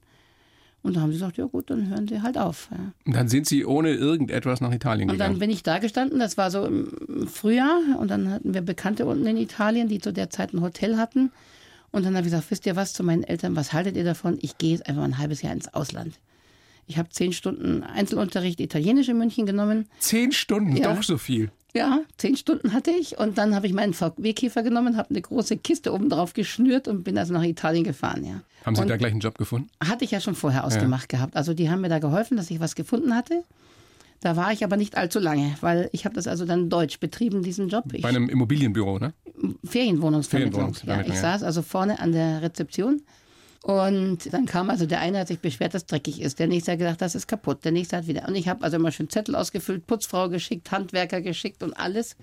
Speaker 3: Und da haben sie gesagt, ja gut, dann hören Sie halt auf. Ja.
Speaker 2: Und dann sind Sie ohne irgendetwas nach Italien
Speaker 3: und
Speaker 2: gegangen.
Speaker 3: Und dann bin ich da gestanden, das war so im Frühjahr. Und dann hatten wir Bekannte unten in Italien, die zu der Zeit ein Hotel hatten. Und dann habe ich gesagt, wisst ihr was zu meinen Eltern, was haltet ihr davon? Ich gehe jetzt einfach ein halbes Jahr ins Ausland. Ich habe zehn Stunden Einzelunterricht Italienisch in München genommen.
Speaker 2: Zehn Stunden,
Speaker 3: Ja.
Speaker 2: doch so viel.
Speaker 3: Ja, zehn Stunden hatte ich und dann habe ich meinen VW-Käfer genommen, habe eine große Kiste oben drauf geschnürt und bin also nach Italien gefahren, ja.
Speaker 2: Haben Sie
Speaker 3: und
Speaker 2: da gleich einen Job gefunden?
Speaker 3: hatte ich ja schon vorher ausgemacht gehabt. Also die haben mir da geholfen, dass ich was gefunden hatte. Da war ich aber nicht allzu lange, weil ich habe das also dann deutsch betrieben, diesen Job. Ich,
Speaker 2: Bei einem Immobilienbüro, ne?
Speaker 3: Ferienwohnungsvermittlung. Ja,
Speaker 2: Ferienwohnungsvermittlung,
Speaker 3: ich
Speaker 2: ja.
Speaker 3: saß also vorne an der Rezeption und dann kam also der eine, hat sich beschwert, dass es dreckig ist. Der nächste hat gedacht, das ist kaputt. Der nächste hat wieder. Und ich habe also immer schön Zettel ausgefüllt, Putzfrau geschickt, Handwerker geschickt und alles.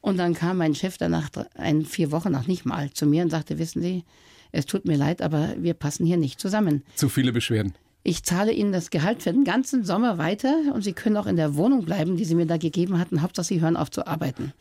Speaker 3: Und dann kam mein Chef dann nach drei- ein, vier Wochen noch nicht mal zu mir und sagte, wissen Sie, es tut mir leid, aber wir passen hier nicht zusammen.
Speaker 2: Zu viele Beschwerden.
Speaker 3: Ich zahle Ihnen das Gehalt für den ganzen Sommer weiter und Sie können auch in der Wohnung bleiben, die Sie mir da gegeben hatten. Hauptsache, Sie hören auf zu arbeiten.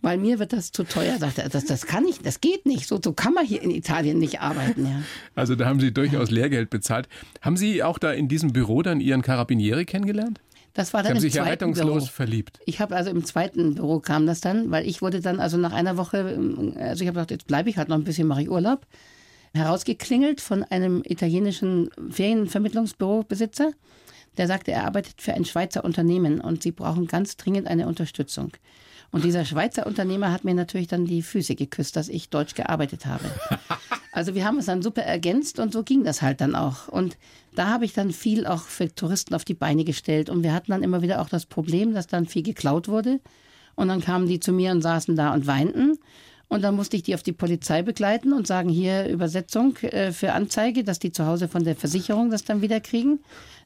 Speaker 3: Weil mir wird das zu teuer, sagt er. Das, das kann ich, das geht nicht. So, so kann man hier in Italien nicht arbeiten. Ja.
Speaker 2: Also da haben Sie durchaus Lehrgeld bezahlt. Haben Sie auch da in diesem Büro dann Ihren Carabinieri kennengelernt?
Speaker 3: Das war
Speaker 2: Sie
Speaker 3: dann
Speaker 2: haben
Speaker 3: im
Speaker 2: sich
Speaker 3: zweiten
Speaker 2: rettungslos
Speaker 3: Büro.
Speaker 2: verliebt.
Speaker 3: Ich habe also im zweiten Büro kam das dann, weil ich wurde dann also nach einer Woche, also ich habe gedacht, jetzt bleibe ich halt noch ein bisschen, mache ich Urlaub, herausgeklingelt von einem italienischen Ferienvermittlungsbürobesitzer. Der sagte, er arbeitet für ein Schweizer Unternehmen und sie brauchen ganz dringend eine Unterstützung. Und dieser Schweizer Unternehmer hat mir natürlich dann die Füße geküsst, dass ich deutsch gearbeitet habe. [LAUGHS] Also wir haben es dann super ergänzt und so ging das halt dann auch. Und da habe ich dann viel auch für Touristen auf die Beine gestellt. Und wir hatten dann immer wieder auch das Problem, dass dann viel geklaut wurde. Und dann kamen die zu mir und saßen da und weinten. Und dann musste ich die auf die Polizei begleiten und sagen, hier Übersetzung äh, für Anzeige, dass die zu Hause von der Versicherung das dann wieder kriegen.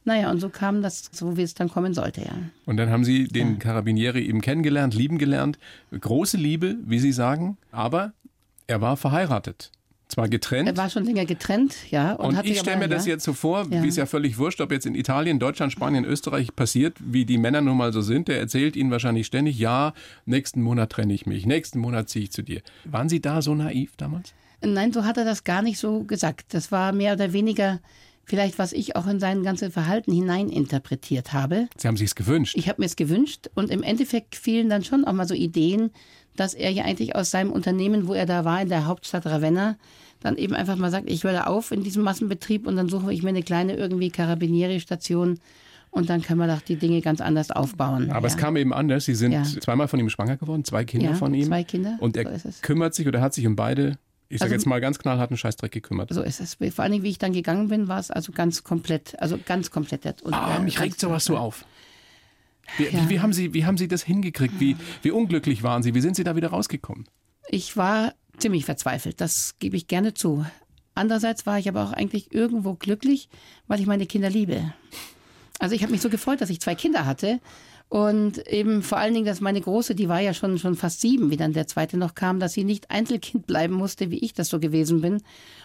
Speaker 3: Naja, und so kam das, so wie es dann kommen sollte, ja.
Speaker 2: Und dann haben Sie den Carabinieri eben kennengelernt, lieben gelernt. Große Liebe, wie Sie sagen, aber er war verheiratet. Zwar getrennt.
Speaker 3: Er war schon länger getrennt, ja.
Speaker 2: und
Speaker 3: hat
Speaker 2: ich stelle mir das
Speaker 3: ja,
Speaker 2: jetzt so vor,
Speaker 3: Ja.
Speaker 2: wie es ja völlig wurscht, ob jetzt in Italien, Deutschland, Spanien, Österreich passiert, wie die Männer nun mal so sind. Der erzählt Ihnen wahrscheinlich ständig, ja, nächsten Monat trenne ich mich, nächsten Monat ziehe ich zu dir. Waren Sie da so naiv damals?
Speaker 3: Nein, so hat er das gar nicht so gesagt. Das war mehr oder weniger vielleicht, was ich auch in sein ganzes Verhalten hineininterpretiert habe.
Speaker 2: Sie haben sich's gewünscht.
Speaker 3: Ich habe mir es gewünscht und im Endeffekt fielen dann schon auch mal so Ideen, dass er ja eigentlich aus seinem Unternehmen, wo er da war, in der Hauptstadt Ravenna, dann eben einfach mal sagt, ich höre auf in diesem Massenbetrieb und dann suche ich mir eine kleine irgendwie Carabinieri-Station und dann können wir doch die Dinge ganz anders aufbauen.
Speaker 2: Aber
Speaker 3: ja.
Speaker 2: es kam eben anders. Sie sind
Speaker 3: Ja.
Speaker 2: zweimal von ihm schwanger geworden, zwei Kinder
Speaker 3: Ja,
Speaker 2: von ihm.
Speaker 3: zwei Kinder,
Speaker 2: Und er
Speaker 3: so
Speaker 2: kümmert sich oder hat sich um beide, ich sage
Speaker 3: Also-
Speaker 2: jetzt mal ganz knallhart, einen Scheißdreck gekümmert.
Speaker 3: So ist es. Vor allen Dingen, wie ich dann gegangen bin, war es also ganz komplett, also ganz komplett. Und,
Speaker 2: Ah,
Speaker 3: äh,
Speaker 2: mich regt sowas so auf. Wie, wie, wie, haben Sie, wie haben Sie das hingekriegt? Wie, wie unglücklich waren Sie? Wie sind Sie da wieder rausgekommen?
Speaker 3: Ich war ziemlich verzweifelt, das gebe ich gerne zu. Andererseits war ich aber auch eigentlich irgendwo glücklich, weil ich meine Kinder liebe. Also ich habe mich so gefreut, dass ich zwei Kinder hatte. Und eben vor allen Dingen, dass meine Große, die war ja schon, schon fast sieben, wie dann der zweite noch kam, dass sie nicht Einzelkind [LAUGHS] bleiben musste, wie ich das so gewesen bin.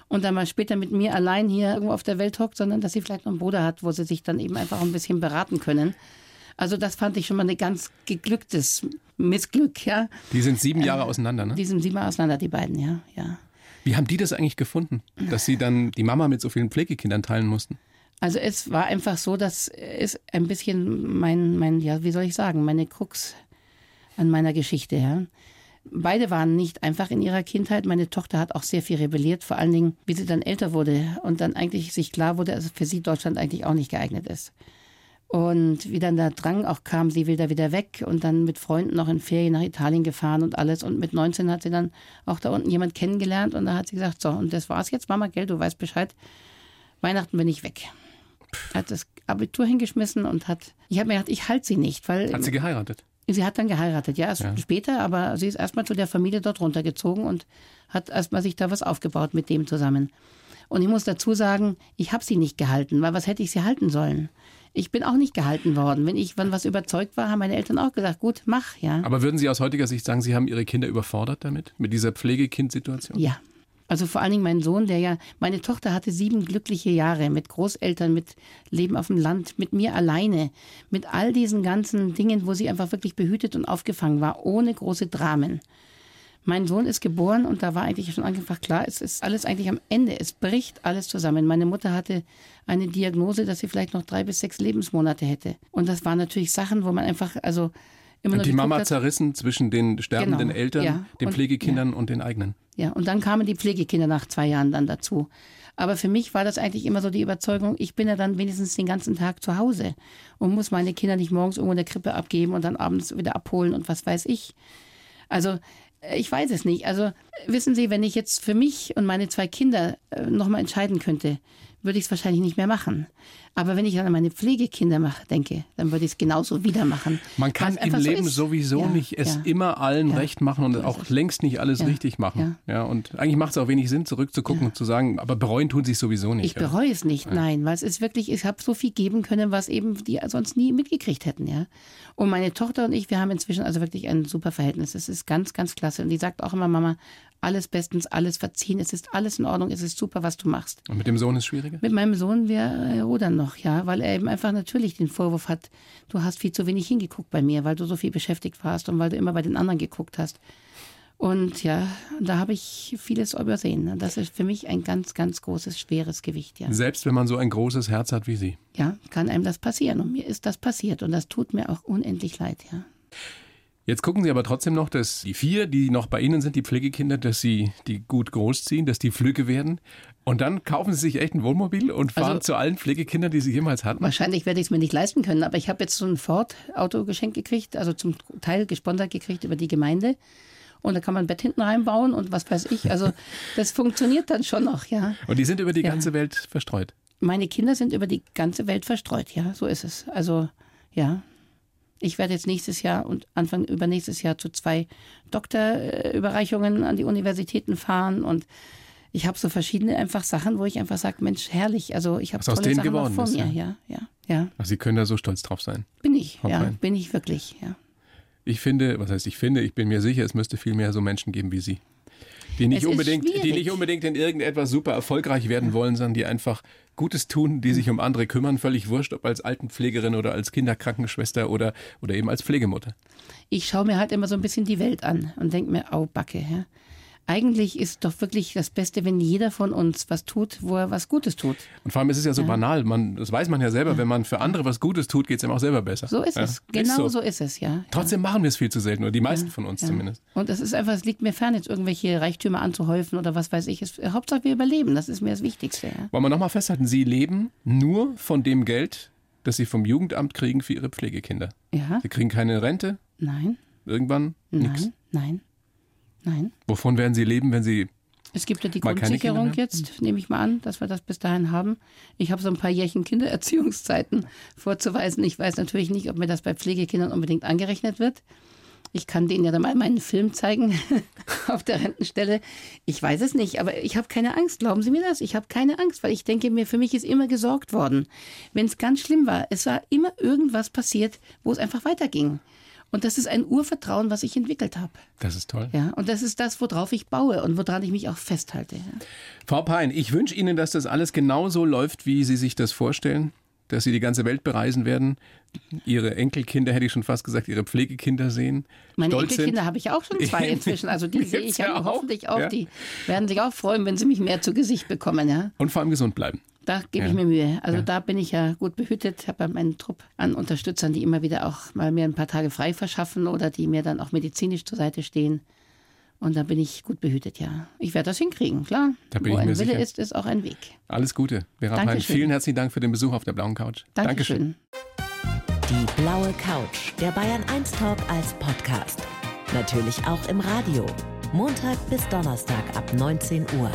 Speaker 3: Und dann mal später mit mir allein hier irgendwo auf der Welt hockt, sondern dass sie vielleicht noch einen Bruder hat, wo sie sich dann eben einfach ein bisschen beraten können. Also das fand ich schon mal ein ganz geglücktes Missglück, ja.
Speaker 2: Die sind sieben Jahre auseinander, ne?
Speaker 3: Die sind siebenmal auseinander, die beiden, ja, ja.
Speaker 2: Wie haben die das eigentlich gefunden, dass Sie dann die Mama mit so vielen Pflegekindern teilen mussten?
Speaker 3: Also es war einfach so, dass es ein bisschen mein, mein, ja, wie soll ich sagen, meine Krux an meiner Geschichte, ja. Beide waren nicht einfach in ihrer Kindheit. Meine Tochter hat auch sehr viel rebelliert, vor allen Dingen, wie sie dann älter wurde und dann eigentlich sich klar wurde, dass für sie Deutschland eigentlich auch nicht geeignet ist. Und wie dann der Drang auch kam, sie will da wieder weg und dann mit Freunden noch in Ferien nach Italien gefahren und alles. Und mit 19 hat sie dann auch da unten jemand kennengelernt und da hat sie gesagt, so, und das war's jetzt, Mama, gell, du weißt Bescheid. Weihnachten bin ich weg. Hat das Abitur hingeschmissen und hat, ich habe mir gedacht, ich halte sie nicht, weil
Speaker 2: Hat sie geheiratet?
Speaker 3: sie hat dann geheiratet, ja, erst
Speaker 2: Ja.
Speaker 3: später, aber sie ist erstmal zu der Familie dort runtergezogen und hat erstmal sich da was aufgebaut mit dem zusammen. Und ich muss dazu sagen, ich habe sie nicht gehalten, weil was hätte ich sie halten sollen? Ich bin auch nicht gehalten worden. Wenn ich von was überzeugt war, haben meine Eltern auch gesagt, gut, mach, ja.
Speaker 2: Aber würden Sie aus heutiger Sicht sagen, Sie haben Ihre Kinder überfordert damit? Mit dieser Pflegekindsituation?
Speaker 3: Ja. Also vor allen Dingen mein Sohn, der ja, meine Tochter hatte sieben glückliche Jahre mit Großeltern, mit Leben auf dem Land, mit mir alleine, mit all diesen ganzen Dingen, wo sie einfach wirklich behütet und aufgefangen war, ohne große Dramen. Mein Sohn ist geboren und da war eigentlich schon einfach klar, es ist alles eigentlich am Ende. Es bricht alles zusammen. Meine Mutter hatte eine Diagnose, dass sie vielleicht noch drei bis sechs Lebensmonate hätte. Und das waren natürlich Sachen, wo man einfach, also
Speaker 2: immer und die Mama hat, zerrissen zwischen den sterbenden genau, Eltern, ja, den Pflegekindern und, ja. und den eigenen.
Speaker 3: Ja, und dann kamen die Pflegekinder nach zwei Jahren dann dazu. Aber für mich war das eigentlich immer so die Überzeugung, ich bin ja dann wenigstens den ganzen Tag zu Hause und muss meine Kinder nicht morgens irgendwo in der Krippe abgeben und dann abends wieder abholen und was weiß ich. Also ich weiß es nicht. Also wissen Sie, wenn ich jetzt für mich und meine zwei Kinder äh, nochmal entscheiden könnte, würde ich es wahrscheinlich nicht mehr machen. Aber wenn ich an meine Pflegekinder mache, denke, dann würde ich es genauso wieder machen.
Speaker 2: Man kann im Leben so sowieso ja, nicht es ja. immer allen ja. recht machen und auch längst nicht alles richtig machen. Ja. und eigentlich macht es auch wenig Sinn, zurückzugucken und zu sagen, aber bereuen tun sich sowieso nicht.
Speaker 3: Ich bereue es nicht, nein, weil es ist wirklich, ich habe so viel geben können, was eben die sonst nie mitgekriegt hätten, ja. Und meine Tochter und ich, wir haben inzwischen also wirklich ein super Verhältnis. Es ist ganz, ganz klasse. Und die sagt auch immer, Mama, alles bestens, alles verziehen, es ist alles in Ordnung, es ist super, was du machst.
Speaker 2: Und mit dem Sohn ist es schwieriger?
Speaker 3: Mit meinem Sohn, wir äh, rudern noch, ja, weil er eben einfach natürlich den Vorwurf hat, du hast viel zu wenig hingeguckt bei mir, weil du so viel beschäftigt warst und weil du immer bei den anderen geguckt hast. Und ja, da habe ich vieles übersehen. Das ist für mich ein ganz, ganz großes, schweres Gewicht. Ja.
Speaker 2: Selbst wenn man so ein großes Herz hat wie Sie.
Speaker 3: Ja, kann einem das passieren. Und mir ist das passiert. Und das tut mir auch unendlich leid, ja.
Speaker 2: Jetzt gucken Sie aber trotzdem noch, dass die vier, die noch bei Ihnen sind, die Pflegekinder, dass Sie die gut großziehen, dass die Flügge werden. Und dann kaufen Sie sich echt ein Wohnmobil und fahren also, zu allen Pflegekindern, die Sie jemals hatten?
Speaker 3: Wahrscheinlich werde ich es mir nicht leisten können, aber ich habe jetzt so ein Ford-Auto geschenkt gekriegt, also zum Teil gesponsert gekriegt über die Gemeinde. Und da kann man ein Bett hinten reinbauen und was weiß ich. Also [LAUGHS] das funktioniert dann schon noch, ja.
Speaker 2: Und die sind über die ja. ganze Welt verstreut?
Speaker 3: Meine Kinder sind über die ganze Welt verstreut, ja, so ist es. Also ja, ich werde jetzt nächstes Jahr und Anfang übernächstes Jahr zu zwei Doktorüberreichungen an die Universitäten fahren und ich habe so verschiedene einfach Sachen, wo ich einfach sage, Mensch, herrlich. Also ich habe tolle
Speaker 2: aus denen
Speaker 3: Sachen
Speaker 2: geworden
Speaker 3: vor
Speaker 2: ist,
Speaker 3: mir. Ja, ja, ja.
Speaker 2: Also Sie können da so stolz drauf sein.
Speaker 3: Bin ich, Hopp ja, bin ich wirklich, ja.
Speaker 2: Ich finde, was heißt ich finde, ich bin mir sicher, es müsste viel mehr so Menschen geben wie Sie die nicht, unbedingt, die nicht unbedingt in irgendetwas super erfolgreich werden wollen, sondern die einfach Gutes tun, die sich um andere kümmern, völlig wurscht, ob als Altenpflegerin oder als Kinderkrankenschwester oder, oder eben als Pflegemutter.
Speaker 3: Ich schaue mir halt immer so ein bisschen die Welt an und denke mir, au Backe. Ja? Eigentlich ist doch wirklich das Beste, wenn jeder von uns was tut, wo er was Gutes tut.
Speaker 2: Und vor allem ist es ja so ja. banal. Man, das weiß man ja selber. Ja. Wenn man für andere was Gutes tut, geht es ihm auch selber besser.
Speaker 3: So ist ja. es. Genau ist so. so. ist es, ja.
Speaker 2: Trotzdem machen wir es viel zu selten, oder die meisten von uns zumindest.
Speaker 3: Und es ist einfach, es liegt mir fern, jetzt irgendwelche Reichtümer anzuhäufen oder was weiß ich. Es, Hauptsache wir überleben. Das ist mir das Wichtigste.
Speaker 2: Wollen wir nochmal festhalten, Sie leben nur von dem Geld, das Sie vom Jugendamt kriegen für Ihre Pflegekinder.
Speaker 3: Ja.
Speaker 2: Sie kriegen keine Rente?
Speaker 3: Nein.
Speaker 2: Irgendwann?
Speaker 3: Nein, nix. nein. Nein.
Speaker 2: Wovon werden Sie leben, wenn Sie
Speaker 3: es gibt ja die Grundsicherung jetzt, nehme ich mal an, dass wir das bis dahin haben. Ich habe so ein paar Jährchen Kindererziehungszeiten vorzuweisen. Ich weiß natürlich nicht, ob mir das bei Pflegekindern unbedingt angerechnet wird. Ich kann denen ja dann mal meinen Film zeigen [LAUGHS] auf der Rentenstelle. Ich weiß es nicht, aber ich habe keine Angst. Glauben Sie mir das? Ich habe keine Angst, weil ich denke mir, für mich ist immer gesorgt worden. Wenn es ganz schlimm war, es war immer irgendwas passiert, wo es einfach weiterging. Und das ist ein Urvertrauen, was ich entwickelt habe.
Speaker 2: Das ist toll.
Speaker 3: Ja, und das ist das, worauf ich baue und woran ich mich auch festhalte. Ja.
Speaker 2: Frau Pein, ich wünsche Ihnen, dass das alles genauso läuft, wie Sie sich das vorstellen. Dass Sie die ganze Welt bereisen werden, Ihre Enkelkinder, hätte ich schon fast gesagt, Ihre Pflegekinder sehen.
Speaker 3: Meine Enkelkinder habe ich auch schon zwei [LAUGHS] inzwischen. Also die sehe ich ja, auch. hoffentlich auch. Ja. Die werden sich auch freuen, wenn sie mich mehr zu Gesicht bekommen. Ja.
Speaker 2: Und vor allem gesund bleiben.
Speaker 3: Da gebe ja. ich mir Mühe. Also ja. da bin ich ja gut behütet. Ich habe meinen Trupp an Unterstützern, die immer wieder auch mal mir ein paar Tage frei verschaffen oder die mir dann auch medizinisch zur Seite stehen. Und da bin ich gut behütet, ja. Ich werde das hinkriegen, klar.
Speaker 2: Da bin
Speaker 3: Wo
Speaker 2: ich
Speaker 3: ein
Speaker 2: mir
Speaker 3: Wille
Speaker 2: sicher.
Speaker 3: ist, ist auch ein Weg.
Speaker 2: Alles Gute. Vera Pein, vielen herzlichen Dank für den Besuch auf der blauen Couch.
Speaker 3: Dankeschön.
Speaker 1: Dankeschön. Die blaue Couch, der Bayern 1 Talk als Podcast. Natürlich auch im Radio. Montag bis Donnerstag ab 19 Uhr.